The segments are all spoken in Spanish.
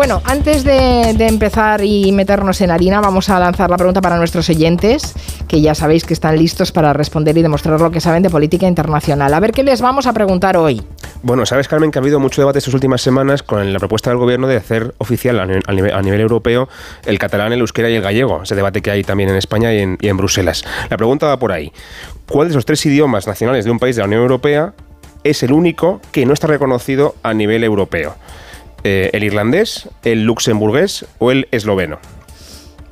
Bueno, antes de, empezar y meternos en harina, vamos a lanzar la pregunta para nuestros oyentes, que ya sabéis que están listos para responder y demostrar lo que saben de política internacional. A ver qué les vamos a preguntar hoy. Bueno, sabes, Carmen, que ha habido mucho debate estas últimas semanas con la propuesta del gobierno de hacer oficial a nivel, europeo el catalán, el euskera y el gallego, ese debate que hay también en España y en, y en Bruselas. La pregunta va por ahí. ¿Cuál de esos tres idiomas nacionales de un país de la Unión Europea es el único que no está reconocido a nivel europeo? Eh, el irlandés, el luxemburgués o el esloveno.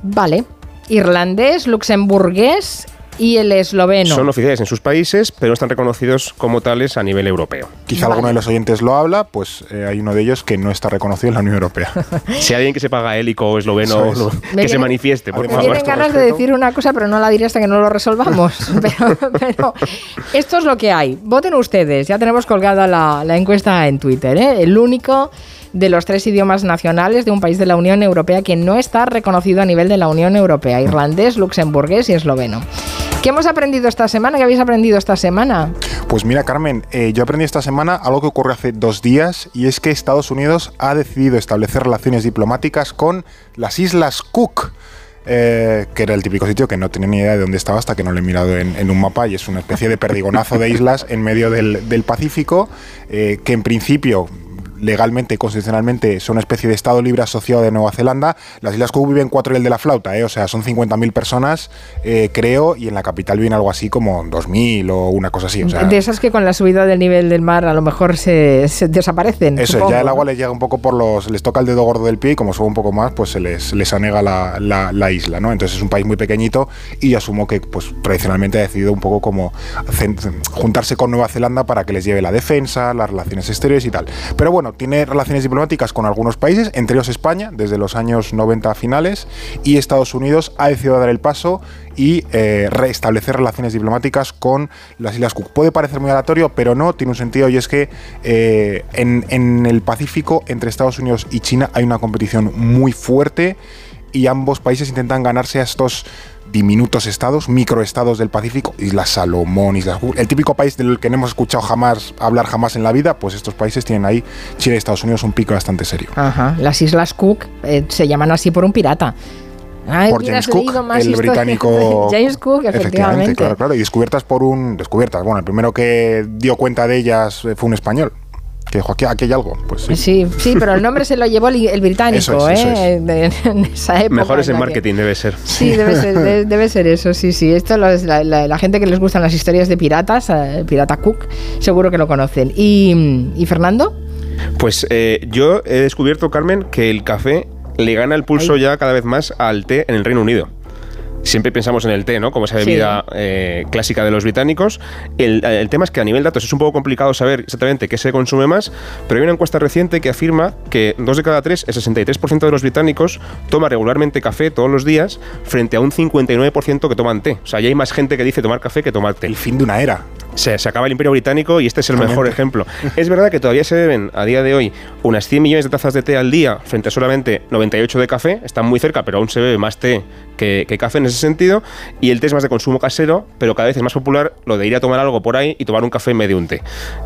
Vale. Irlandés, luxemburgués y el esloveno. Son oficiales en sus países, pero no están reconocidos como tales a nivel europeo. Quizá alguno de los oyentes lo habla, pues eh, hay uno de ellos que no está reconocido en la Unión Europea. si hay alguien que se paga élico o esloveno, que se manifieste, por favor. Me tienen ganas de decir una cosa, pero no la diré hasta que no lo resolvamos. pero, esto es lo que hay. Voten ustedes. Ya tenemos colgada la, la encuesta en Twitter. ¿eh? El único de los tres idiomas nacionales de un país de la Unión Europea que no está reconocido a nivel de la Unión Europea, irlandés, luxemburgués y esloveno. ¿Qué hemos aprendido esta semana? ¿Qué habéis aprendido esta semana? Pues mira, Carmen, eh, yo aprendí esta semana algo que ocurrió hace dos días y es que Estados Unidos ha decidido establecer relaciones diplomáticas con las Islas Cook. Eh, que era el típico sitio que no tenía ni idea de dónde estaba hasta que no lo he mirado en, un mapa y es una especie de perdigonazo de islas en medio del, Pacífico eh, que en principio legalmente y constitucionalmente son una especie de Estado libre asociado de Nueva Zelanda. Las Islas Cook viven cuatro y el de la flauta, ¿eh? o sea, son 50.000 personas, eh, creo, y en la capital viven algo así como 2.000 o una cosa así. de esas que con la subida del nivel del mar a lo mejor se, desaparecen. Eso, ya el agua les llega un poco por los. les toca el dedo gordo del pie y como sube un poco más, pues se les, les anega la, la, isla, ¿no? Entonces es un país muy pequeñito y asumo que, pues tradicionalmente ha decidido un poco como juntarse con Nueva Zelanda para que les lleve la defensa, las relaciones exteriores y tal. Pero bueno, tiene relaciones diplomáticas con algunos países, entre ellos España, desde los años 90 finales, y Estados Unidos ha decidido dar el paso y eh, restablecer relaciones diplomáticas con las Islas Cook. Puede parecer muy aleatorio, pero no, tiene un sentido y es que eh, en, en el Pacífico, entre Estados Unidos y China, hay una competición muy fuerte y ambos países intentan ganarse a estos diminutos estados, microestados del Pacífico, Islas Salomón, Islas el típico país del que no hemos escuchado jamás hablar jamás en la vida, pues estos países tienen ahí, Chile y Estados Unidos, un pico bastante serio. Ajá. Las Islas Cook eh, se llaman así por un pirata. por James Cook, el británico. James Cook, efectivamente. Claro, claro, y descubiertas por un. Descubiertas, bueno, el primero que dio cuenta de ellas fue un español que dijo, aquí, hay algo. Pues sí. sí. pero el nombre se lo llevó el, británico, ¿eh? en esa época. Mejor es en marketing, debe ser. Sí, debe ser, debe, ser eso, sí, sí. Esto es la, gente que les gustan las historias de piratas, el eh, pirata Cook, seguro que lo conocen. ¿Y, y Fernando? Pues eh, yo he descubierto, Carmen, que el café le gana el pulso ya cada vez más al té en el Reino Unido siempre pensamos en el té, ¿no? Como esa bebida eh, clásica de los británicos. El, tema es que a nivel de datos es un poco complicado saber exactamente qué se consume más, pero hay una encuesta reciente que afirma que dos de cada tres, el 63% de los británicos, toma regularmente café todos los días frente a un 59% que toman té. O sea, ya hay más gente que dice tomar café que tomar té. El fin de una era. Se, se, acaba el Imperio Británico y este es el mejor ejemplo. Es verdad que todavía se beben a día de hoy unas 100 millones de tazas de té al día frente a solamente 98 de café. Están muy cerca, pero aún se bebe más té que, que café en ese sentido. Y el té es más de consumo casero, pero cada vez es más popular lo de ir a tomar algo por ahí y tomar un café en medio de un té.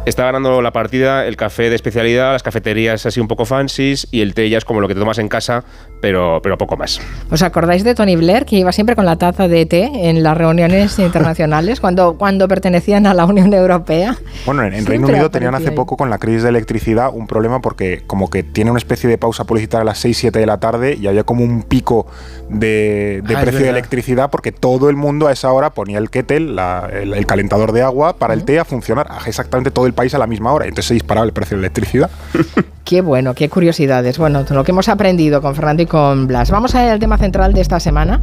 Está ganando la partida el café de especialidad, las cafeterías así un poco fancies y el té ya es como lo que te tomas en casa, pero, pero poco más. ¿Os acordáis de Tony Blair, que iba siempre con la taza de té en las reuniones internacionales cuando, cuando pertenecían a la Unión Europea. Bueno, en, Reino Unido tenían hace poco con la crisis de electricidad un problema porque como que tiene una especie de pausa publicitaria a las 6, 7 de la tarde y había como un pico de, ah, precio de electricidad porque todo el mundo a esa hora ponía el kettle, el, calentador de agua para el té a funcionar exactamente todo el país a la misma hora. Entonces se disparaba el precio de electricidad. Qué bueno, qué curiosidades. Bueno, lo que hemos aprendido con Fernando y con Blas. Vamos al tema central de esta semana.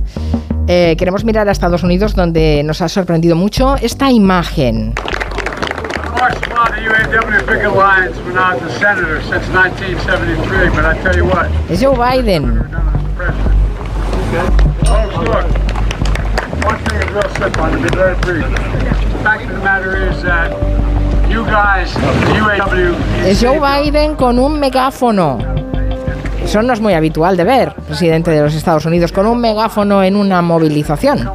Eh, queremos mirar a Estados Unidos, donde nos ha sorprendido mucho esta imagen. Es Joe Biden. Es Joe Biden con un megáfono. Eso no es muy habitual de ver, presidente de los Estados Unidos, con un megáfono en una movilización.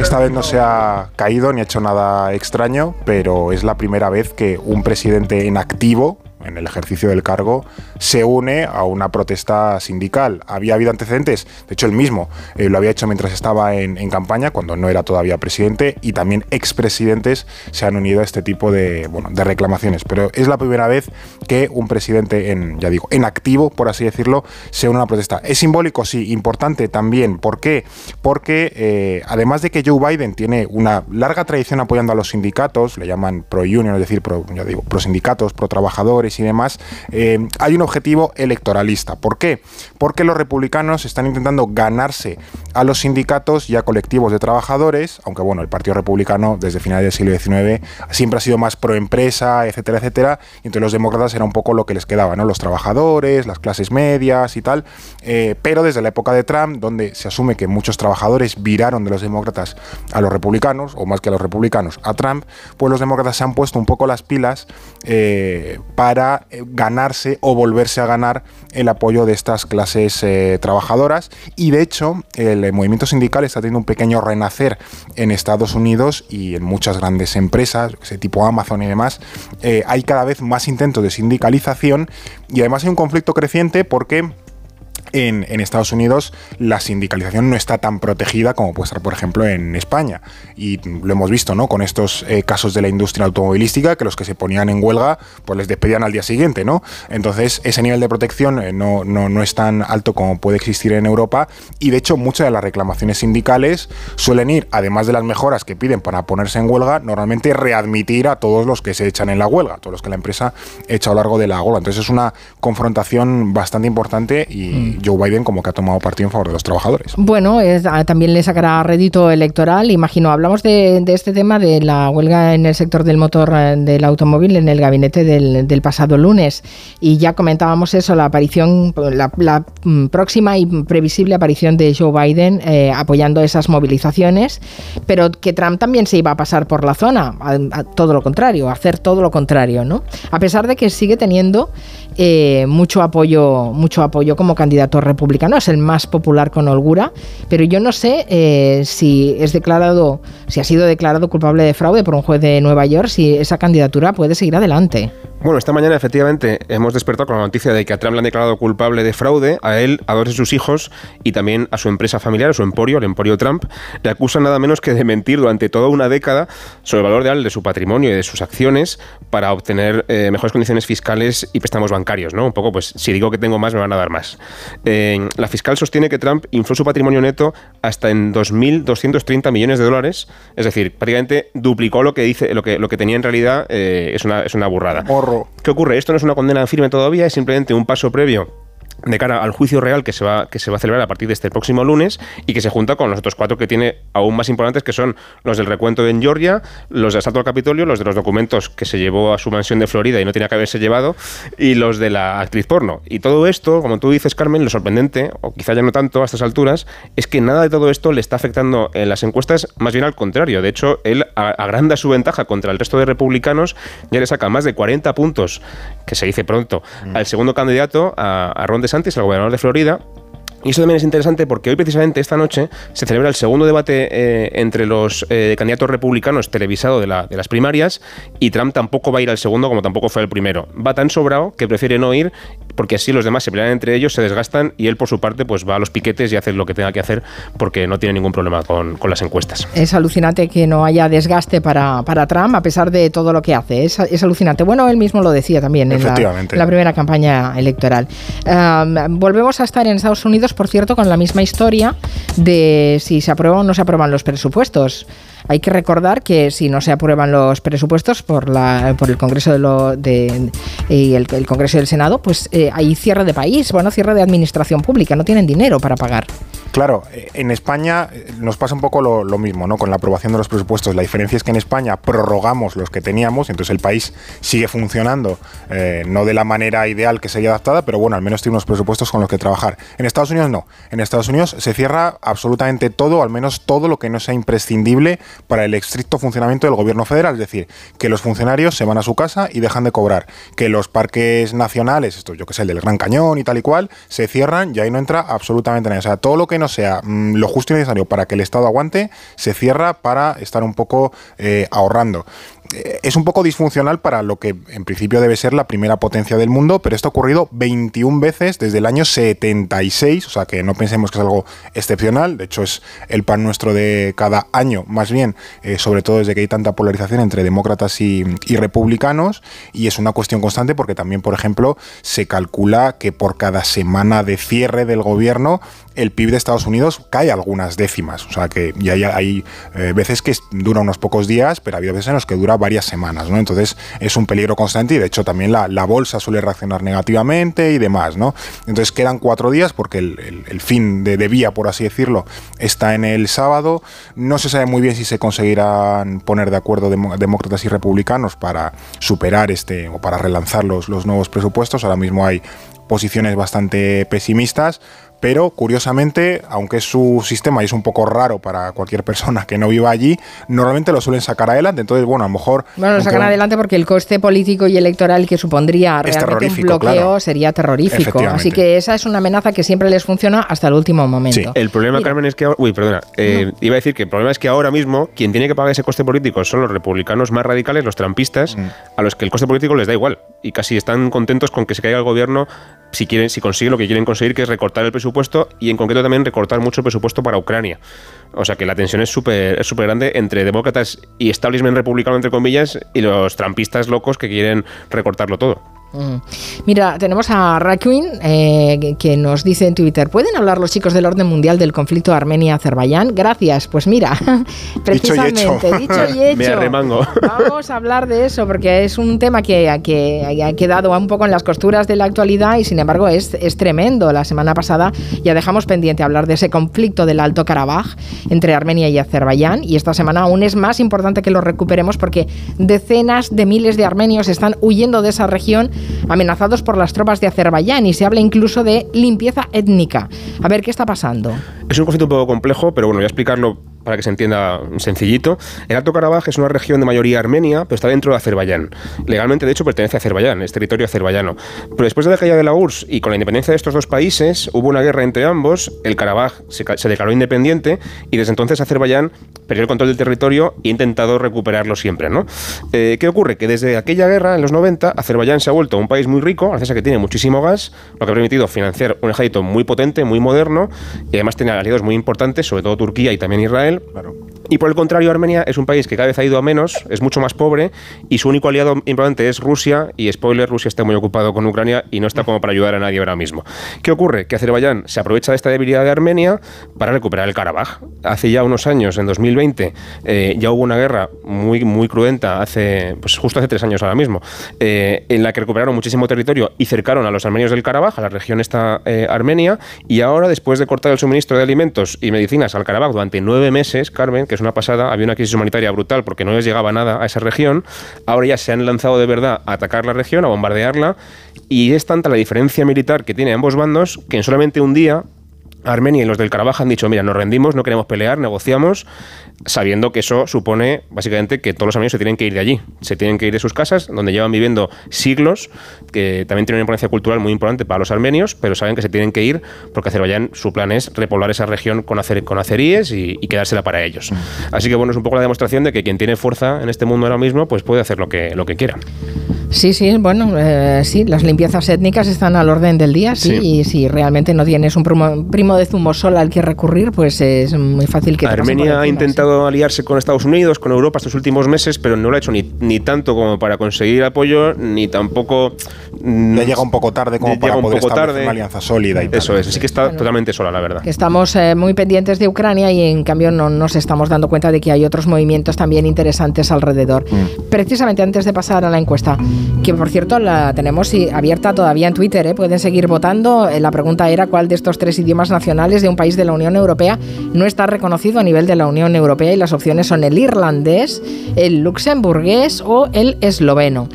Esta vez no se ha caído ni ha hecho nada extraño, pero es la primera vez que un presidente en activo, en el ejercicio del cargo, se une a una protesta sindical. Había habido antecedentes, de hecho el mismo eh, lo había hecho mientras estaba en, campaña, cuando no era todavía presidente, y también expresidentes se han unido a este tipo de, bueno, de reclamaciones. Pero es la primera vez que un presidente en, ya digo, en activo, por así decirlo, se une a una protesta. ¿Es simbólico? Sí, importante también. ¿Por qué? Porque eh, además de que Joe Biden tiene una larga tradición apoyando a los sindicatos, le llaman pro-union, es decir, pro, ya digo, pro sindicatos, pro trabajadores y demás, eh, hay un objetivo electoralista. ¿Por qué? Porque los republicanos están intentando ganarse a los sindicatos y a colectivos de trabajadores, aunque bueno, el Partido Republicano desde finales del siglo XIX siempre ha sido más pro empresa, etcétera, etcétera, y entre los demócratas era un poco lo que les quedaba, ¿no? Los trabajadores, las clases medias y tal, eh, pero desde la época de Trump, donde se asume que muchos trabajadores viraron de los demócratas a los republicanos, o más que a los republicanos, a Trump, pues los demócratas se han puesto un poco las pilas eh, para eh, ganarse o volverse a ganar el apoyo de estas clases trabajadoras, y de hecho, el movimiento sindical está teniendo un pequeño renacer en Estados Unidos y en muchas grandes empresas, ese tipo Amazon y demás, hay cada vez más intentos de sindicalización y además hay un conflicto creciente porque en, Estados Unidos la sindicalización no está tan protegida como puede estar, por ejemplo, en España. Y lo hemos visto, ¿no? Con estos eh, casos de la industria automovilística, que los que se ponían en huelga, pues les despedían al día siguiente, ¿no? Entonces, ese nivel de protección eh, no, no, no, es tan alto como puede existir en Europa. Y de hecho, muchas de las reclamaciones sindicales suelen ir, además de las mejoras que piden para ponerse en huelga, normalmente readmitir a todos los que se echan en la huelga, todos los que la empresa echa a lo largo de la huelga. Entonces, es una confrontación bastante importante y. Mm. Joe Biden como que ha tomado partido en favor de los trabajadores. Bueno, ah, también le sacará rédito electoral, imagino. Hablamos de, este tema de la huelga en el sector del motor eh, del automóvil en el gabinete del, pasado lunes y ya comentábamos eso, la aparición, la, mm, próxima y previsible aparición de Joe Biden eh, apoyando esas movilizaciones, pero que Trump también se iba a pasar por la zona, todo lo contrario, hacer todo lo contrario, ¿no? A pesar de que sigue teniendo eh, mucho apoyo, mucho apoyo como candidato republicano, es el más popular con holgura, pero yo no sé eh, si es declarado, si ha sido declarado culpable de fraude por un juez de Nueva York, si esa candidatura puede seguir adelante. Bueno, esta mañana efectivamente hemos despertado con la noticia de que a Trump le han declarado culpable de fraude, a él, a dos de sus hijos y también a su empresa familiar, a su emporio, el emporio Trump. Le acusan nada menos que de mentir durante toda una década sobre el valor real de su patrimonio y de sus acciones para obtener eh, mejores condiciones fiscales y préstamos bancarios, ¿no? Un poco, pues, si digo que tengo más, me van a dar más. Eh, la fiscal sostiene que Trump infló su patrimonio neto hasta en 2.230 millones de dólares, es decir, prácticamente duplicó lo que dice, lo que, lo que tenía en realidad, eh, es, una, es una burrada. ¿Qué ocurre? Esto no es una condena firme todavía, es simplemente un paso previo de cara al juicio real que se va que se va a celebrar a partir de este próximo lunes y que se junta con los otros cuatro que tiene aún más importantes que son los del recuento en Georgia, los de asalto al Capitolio, los de los documentos que se llevó a su mansión de Florida y no tenía que haberse llevado y los de la actriz porno. Y todo esto, como tú dices Carmen, lo sorprendente, o quizá ya no tanto a estas alturas, es que nada de todo esto le está afectando en las encuestas, más bien al contrario. De hecho, él agranda su ventaja contra el resto de republicanos, ya le saca más de 40 puntos, que se dice pronto, mm. al segundo candidato, a, a Ron antes, el gobernador de Florida, y eso también es interesante porque hoy precisamente esta noche se celebra el segundo debate eh, entre los eh, candidatos republicanos televisado de, la, de, las primarias y Trump tampoco va a ir al segundo como tampoco fue el primero. Va tan sobrado que prefiere no ir porque así los demás se pelean entre ellos, se desgastan y él por su parte pues va a los piquetes y hace lo que tenga que hacer porque no tiene ningún problema con, con las encuestas. Es alucinante que no haya desgaste para, para Trump a pesar de todo lo que hace. Es, es alucinante. Bueno, él mismo lo decía también en la, primera campaña electoral. volvemos a estar en Estados Unidos por cierto, con la misma historia de si se aprueban o no se aprueban los presupuestos. Hay que recordar que si no se aprueban los presupuestos por, la, por el Congreso de lo, de, y el, Congreso del Senado, pues eh, hay cierre de país, bueno, cierre de administración pública, no tienen dinero para pagar. Claro, en España eh, nos pasa un poco lo, mismo, ¿no? Con la aprobación de los presupuestos. La diferencia es que en España prorrogamos los que teníamos, entonces el país sigue funcionando, eh, no de la manera ideal que sería adaptada, pero bueno, al menos tiene unos presupuestos con los que trabajar. En Estados Unidos no. En Estados Unidos se cierra absolutamente todo, al menos todo lo que no sea imprescindible para el estricto funcionamiento del gobierno federal. Es decir, que los funcionarios se van a su casa y dejan de cobrar. Que los parques nacionales, esto yo que sé, el del Gran Cañón y tal y cual, se cierran y ahí no entra absolutamente nada. O sea, todo lo que no menos sea mm, lo justo y necesario para que el Estado aguante, se cierra para estar un poco eh, ahorrando. Es un poco disfuncional para lo que en principio debe ser la primera potencia del mundo, pero esto ha ocurrido 21 veces desde el año 76, o sea que no pensemos que es algo excepcional, de hecho es el pan nuestro de cada año, más bien, eh, sobre todo desde que hay tanta polarización entre demócratas y, republicanos, y es una cuestión constante porque también, por ejemplo, se calcula que por cada semana de cierre del gobierno el PIB de Estados Unidos cae algunas décimas. O sea que ya hay, eh, veces que dura unos pocos días, pero ha habido veces en los que dura varias semanas, ¿no? Entonces es un peligro constante y de hecho también la, bolsa suele reaccionar negativamente y demás, ¿no? Entonces quedan cuatro días porque el, fin de, vía, por así decirlo, está en el sábado. No se sabe muy bien si se conseguirán poner de acuerdo demócratas y republicanos para superar este o para relanzar los, los nuevos presupuestos. Ahora mismo hay posiciones bastante pesimistas pero curiosamente, aunque es su sistema y es un poco raro para cualquier persona que no viva allí, normalmente lo suelen sacar adelante. Entonces, bueno, a lo mejor... Bueno, lo sacan adelante porque el coste político y electoral que supondría realmente un bloqueo sería terrorífico. Así que esa es una amenaza que siempre les funciona hasta el último momento. Sí. El problema, Carmen, es que... Uy, perdona. Eh, iba a decir que el problema es que ahora mismo quien tiene que pagar ese coste político son los republicanos más radicales, los trampistas, mm. a los que el coste político les da igual. Y casi están contentos con que se caiga el gobierno si quieren, si consiguen lo que quieren conseguir, que es recortar el presupuesto y en concreto también recortar mucho el presupuesto para Ucrania. O sea que la tensión es súper es grande entre demócratas y establishment republicano, entre comillas, y los trampistas locos que quieren recortarlo todo. Mm. Mira, tenemos a Raquin eh, que nos dice en Twitter, ¿pueden hablar los chicos del orden mundial del conflicto Armenia-Azerbaiyán? Gracias. Pues mira, precisamente, dicho y hecho. Vamos a hablar de eso porque es un tema que, que, ha quedado un poco en las costuras de la actualidad y sin embargo es, es tremendo. La semana pasada ya dejamos pendiente hablar de ese conflicto del Alto Karabaj entre Armenia y Azerbaiyán y esta semana aún es más importante que lo recuperemos porque decenas de miles de armenios están huyendo de esa región amenazados por las tropas de Azerbaiyán y se habla incluso de limpieza étnica. A ver, ¿qué está pasando? Es un conflicto un poco complejo, pero bueno, voy a explicarlo para que se entienda sencillito, el Alto Karabaj es una región de mayoría armenia, pero está dentro de Azerbaiyán. Legalmente, de hecho, pertenece a Azerbaiyán, es territorio azerbaiyano. Pero después de la caída de la URSS y con la independencia de estos dos países, hubo una guerra entre ambos, el Karabaj se, declaró independiente y desde entonces Azerbaiyán perdió el control del territorio e intentado recuperarlo siempre. ¿no? Eh, ¿Qué ocurre? Que desde aquella guerra, en los 90, Azerbaiyán se ha vuelto un país muy rico, gracias a que tiene muchísimo gas, lo que ha permitido financiar un ejército muy potente, muy moderno, y además tiene aliados muy importantes, sobre todo Turquía y también Israel, él. Claro y por el contrario, Armenia es un país que cada vez ha ido a menos, es mucho más pobre y su único aliado importante es Rusia. Y spoiler, Rusia está muy ocupado con Ucrania y no está como para ayudar a nadie ahora mismo. ¿Qué ocurre? Que Azerbaiyán se aprovecha de esta debilidad de Armenia para recuperar el Karabaj. Hace ya unos años, en 2020, eh, ya hubo una guerra muy, muy cruenta, hace, pues justo hace tres años ahora mismo, eh, en la que recuperaron muchísimo territorio y cercaron a los armenios del Karabaj, a la región esta eh, armenia. Y ahora, después de cortar el suministro de alimentos y medicinas al Karabaj durante nueve meses, Carmen, que es una pasada, había una crisis humanitaria brutal porque no les llegaba nada a esa región, ahora ya se han lanzado de verdad a atacar la región, a bombardearla, y es tanta la diferencia militar que tiene ambos bandos que en solamente un día Armenia y los del Karabaj han dicho, mira, nos rendimos, no queremos pelear, negociamos, sabiendo que eso supone básicamente que todos los armenios se tienen que ir de allí, se tienen que ir de sus casas, donde llevan viviendo siglos, que también tiene una importancia cultural muy importante para los armenios, pero saben que se tienen que ir porque Azerbaiyán, su plan es repoblar esa región con, con azeríes y, quedársela para ellos. Así que bueno, es un poco la demostración de que quien tiene fuerza en este mundo ahora mismo, pues puede hacer lo que, lo que quiera. Sí, sí, bueno, eh, sí, las limpiezas étnicas están al orden del día, sí, y si realmente no tienes un primo, de zumo sol al que recurrir, pues es muy fácil que... Armenia ha intentado aliarse con Estados Unidos, con Europa estos últimos meses, pero no lo ha hecho ni, ni tanto como para conseguir apoyo, ni tampoco... Le llega un poco tarde como para poder un tarde. una alianza sólida y Eso es, así que está totalmente sola, la verdad. estamos eh, muy pendientes de Ucrania y en cambio no nos estamos dando cuenta de que hay otros movimientos también interesantes alrededor. Mm. Precisamente antes de pasar a la encuesta, que por cierto la tenemos abierta todavía en Twitter, ¿eh? pueden seguir votando. Eh, la pregunta era cuál de estos tres idiomas nacionales de un país de la Unión Europea no está reconocido a nivel de la Unión Europea y las opciones son el irlandés, el luxemburgués o el esloveno.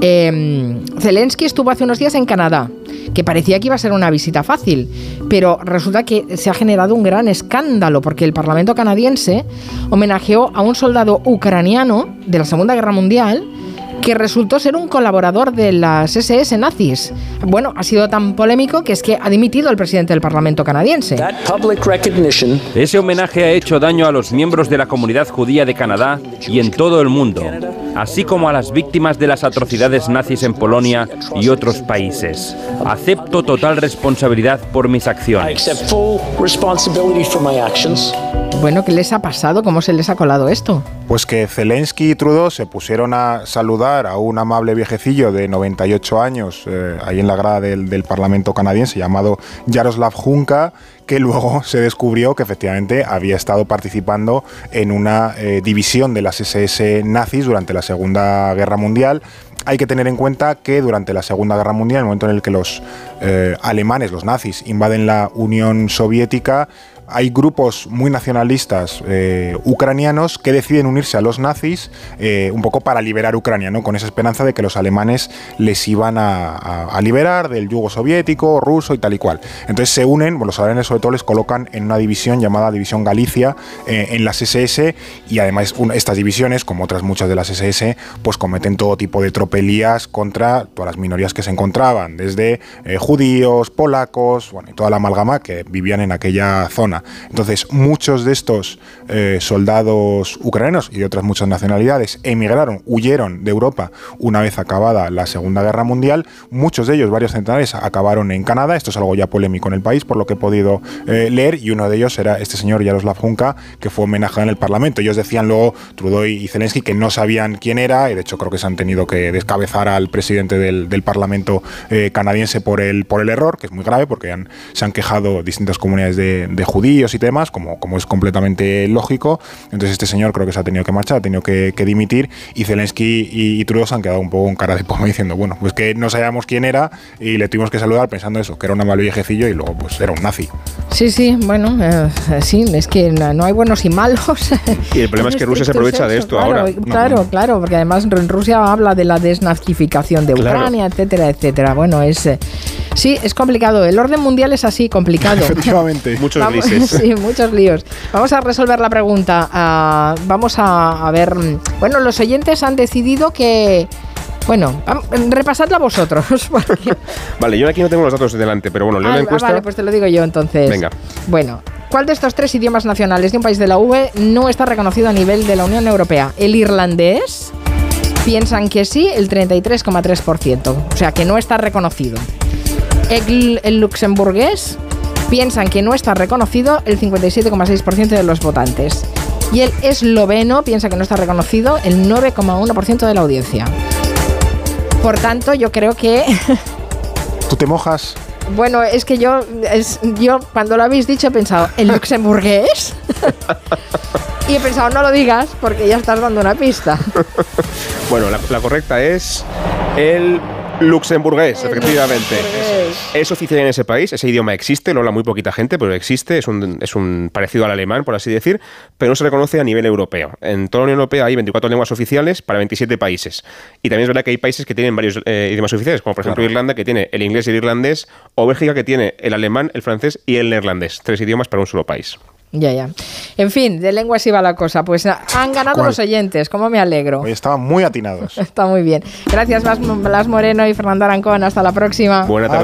Eh, Zelensky estuvo hace unos días en Canadá, que parecía que iba a ser una visita fácil, pero resulta que se ha generado un gran escándalo porque el Parlamento canadiense homenajeó a un soldado ucraniano de la Segunda Guerra Mundial que resultó ser un colaborador de las SS nazis. Bueno, ha sido tan polémico que es que ha dimitido el presidente del Parlamento canadiense. Ese homenaje ha hecho daño a los miembros de la comunidad judía de Canadá y en todo el mundo, así como a las víctimas de las atrocidades nazis en Polonia y otros países. Acepto total responsabilidad por mis acciones. Bueno, ¿qué les ha pasado? ¿Cómo se les ha colado esto? Pues que Zelensky y Trudeau se pusieron a saludar a un amable viejecillo de 98 años eh, ahí en la grada del, Parlamento canadiense llamado Jaroslav Junka, que luego se descubrió que efectivamente había estado participando en una eh, división de las SS nazis durante la Segunda Guerra Mundial. Hay que tener en cuenta que durante la Segunda Guerra Mundial, el momento en el que los eh, alemanes, los nazis, invaden la Unión Soviética, hay grupos muy nacionalistas eh, ucranianos que deciden unirse a los nazis eh, un poco para liberar Ucrania, ¿no? con esa esperanza de que los alemanes les iban a, liberar del yugo soviético, ruso y tal y cual. Entonces se unen, bueno, los alemanes sobre todo les colocan en una división llamada División Galicia eh, en las SS y además estas divisiones, como otras muchas de las SS, pues cometen todo tipo de tropelías contra todas las minorías que se encontraban, desde judíos, polacos, bueno, y toda la amalgama que vivían en aquella zona. Entonces, muchos de estos eh, soldados ucranianos y de otras muchas nacionalidades emigraron, huyeron de Europa una vez acabada la Segunda Guerra Mundial. Muchos de ellos, varios centenares, acabaron en Canadá. Esto es algo ya polémico en el país, por lo que he podido eh, leer. Y uno de ellos era este señor Jaroslav Junka, que fue homenajeado en el Parlamento. Ellos decían luego, Trudeau y Zelensky, que no sabían quién era. Y de hecho, creo que se han tenido que descabezar al presidente del, del Parlamento eh, canadiense por el, por el error, que es muy grave, porque han, se han quejado distintas comunidades de, de judíos y demás, como, como es completamente lógico. Entonces este señor creo que se ha tenido que marchar, ha tenido que, que dimitir y Zelensky y, y, Trudeau se han quedado un poco con cara de pomo diciendo, bueno, pues que no sabíamos quién era y le tuvimos que saludar pensando eso, que era un amable viejecillo y luego pues era un nazi. Sí, sí, bueno, eh, sí, es que no hay buenos y malos. Y el problema es que Rusia se aprovecha de esto claro, ahora. Claro, no, claro, porque además Rusia habla de la desnazificación de Ucrania, claro. etcétera, etcétera. Bueno, es... Sí, es complicado. El orden mundial es así, complicado. Efectivamente. Muchos Vamos, grises. Sí, muchos líos. Vamos a resolver la pregunta. Uh, vamos a, a, ver. Bueno, los oyentes han decidido que. Bueno, repasadla vosotros. Porque... vale, yo aquí no tengo los datos delante, pero bueno, leo ah, la encuesta. Vale, pues te lo digo yo entonces. Venga. Bueno, ¿cuál de estos tres idiomas nacionales de un país de la UE no está reconocido a nivel de la Unión Europea? ¿El irlandés? Piensan que sí, el 33,3%. O sea, que no está reconocido. El, el luxemburgués piensan que no está reconocido el 57,6% de los votantes. Y el esloveno piensa que no está reconocido el 9,1% de la audiencia. Por tanto, yo creo que... ¿Tú te mojas? Bueno, es que yo, es, yo cuando lo habéis dicho he pensado, ¿el luxemburgués? y he pensado, no lo digas porque ya estás dando una pista. bueno, la, la correcta es el luxemburgués, efectivamente. luxemburgués. Es, es, oficial en ese país, ese idioma existe, lo habla muy poquita gente, pero existe, es un, es un parecido al alemán, por así decir, pero no se reconoce a nivel europeo. En toda la Unión Europea hay 24 lenguas oficiales para 27 países. Y también es verdad que hay países que tienen varios eh, idiomas oficiales, como por ejemplo Claro. Irlanda, que tiene el inglés y el irlandés, o Bélgica, que tiene el alemán, el francés y el neerlandés. Tres idiomas para un solo país. Ya, ya. En fin, de lenguas iba la cosa. Pues han ganado ¿Cuál? los oyentes, como me alegro. Hoy estaban muy atinados. Está muy bien. Gracias, Blas Blas Moreno y Fernando Arancón. Hasta la próxima. Buena tarde.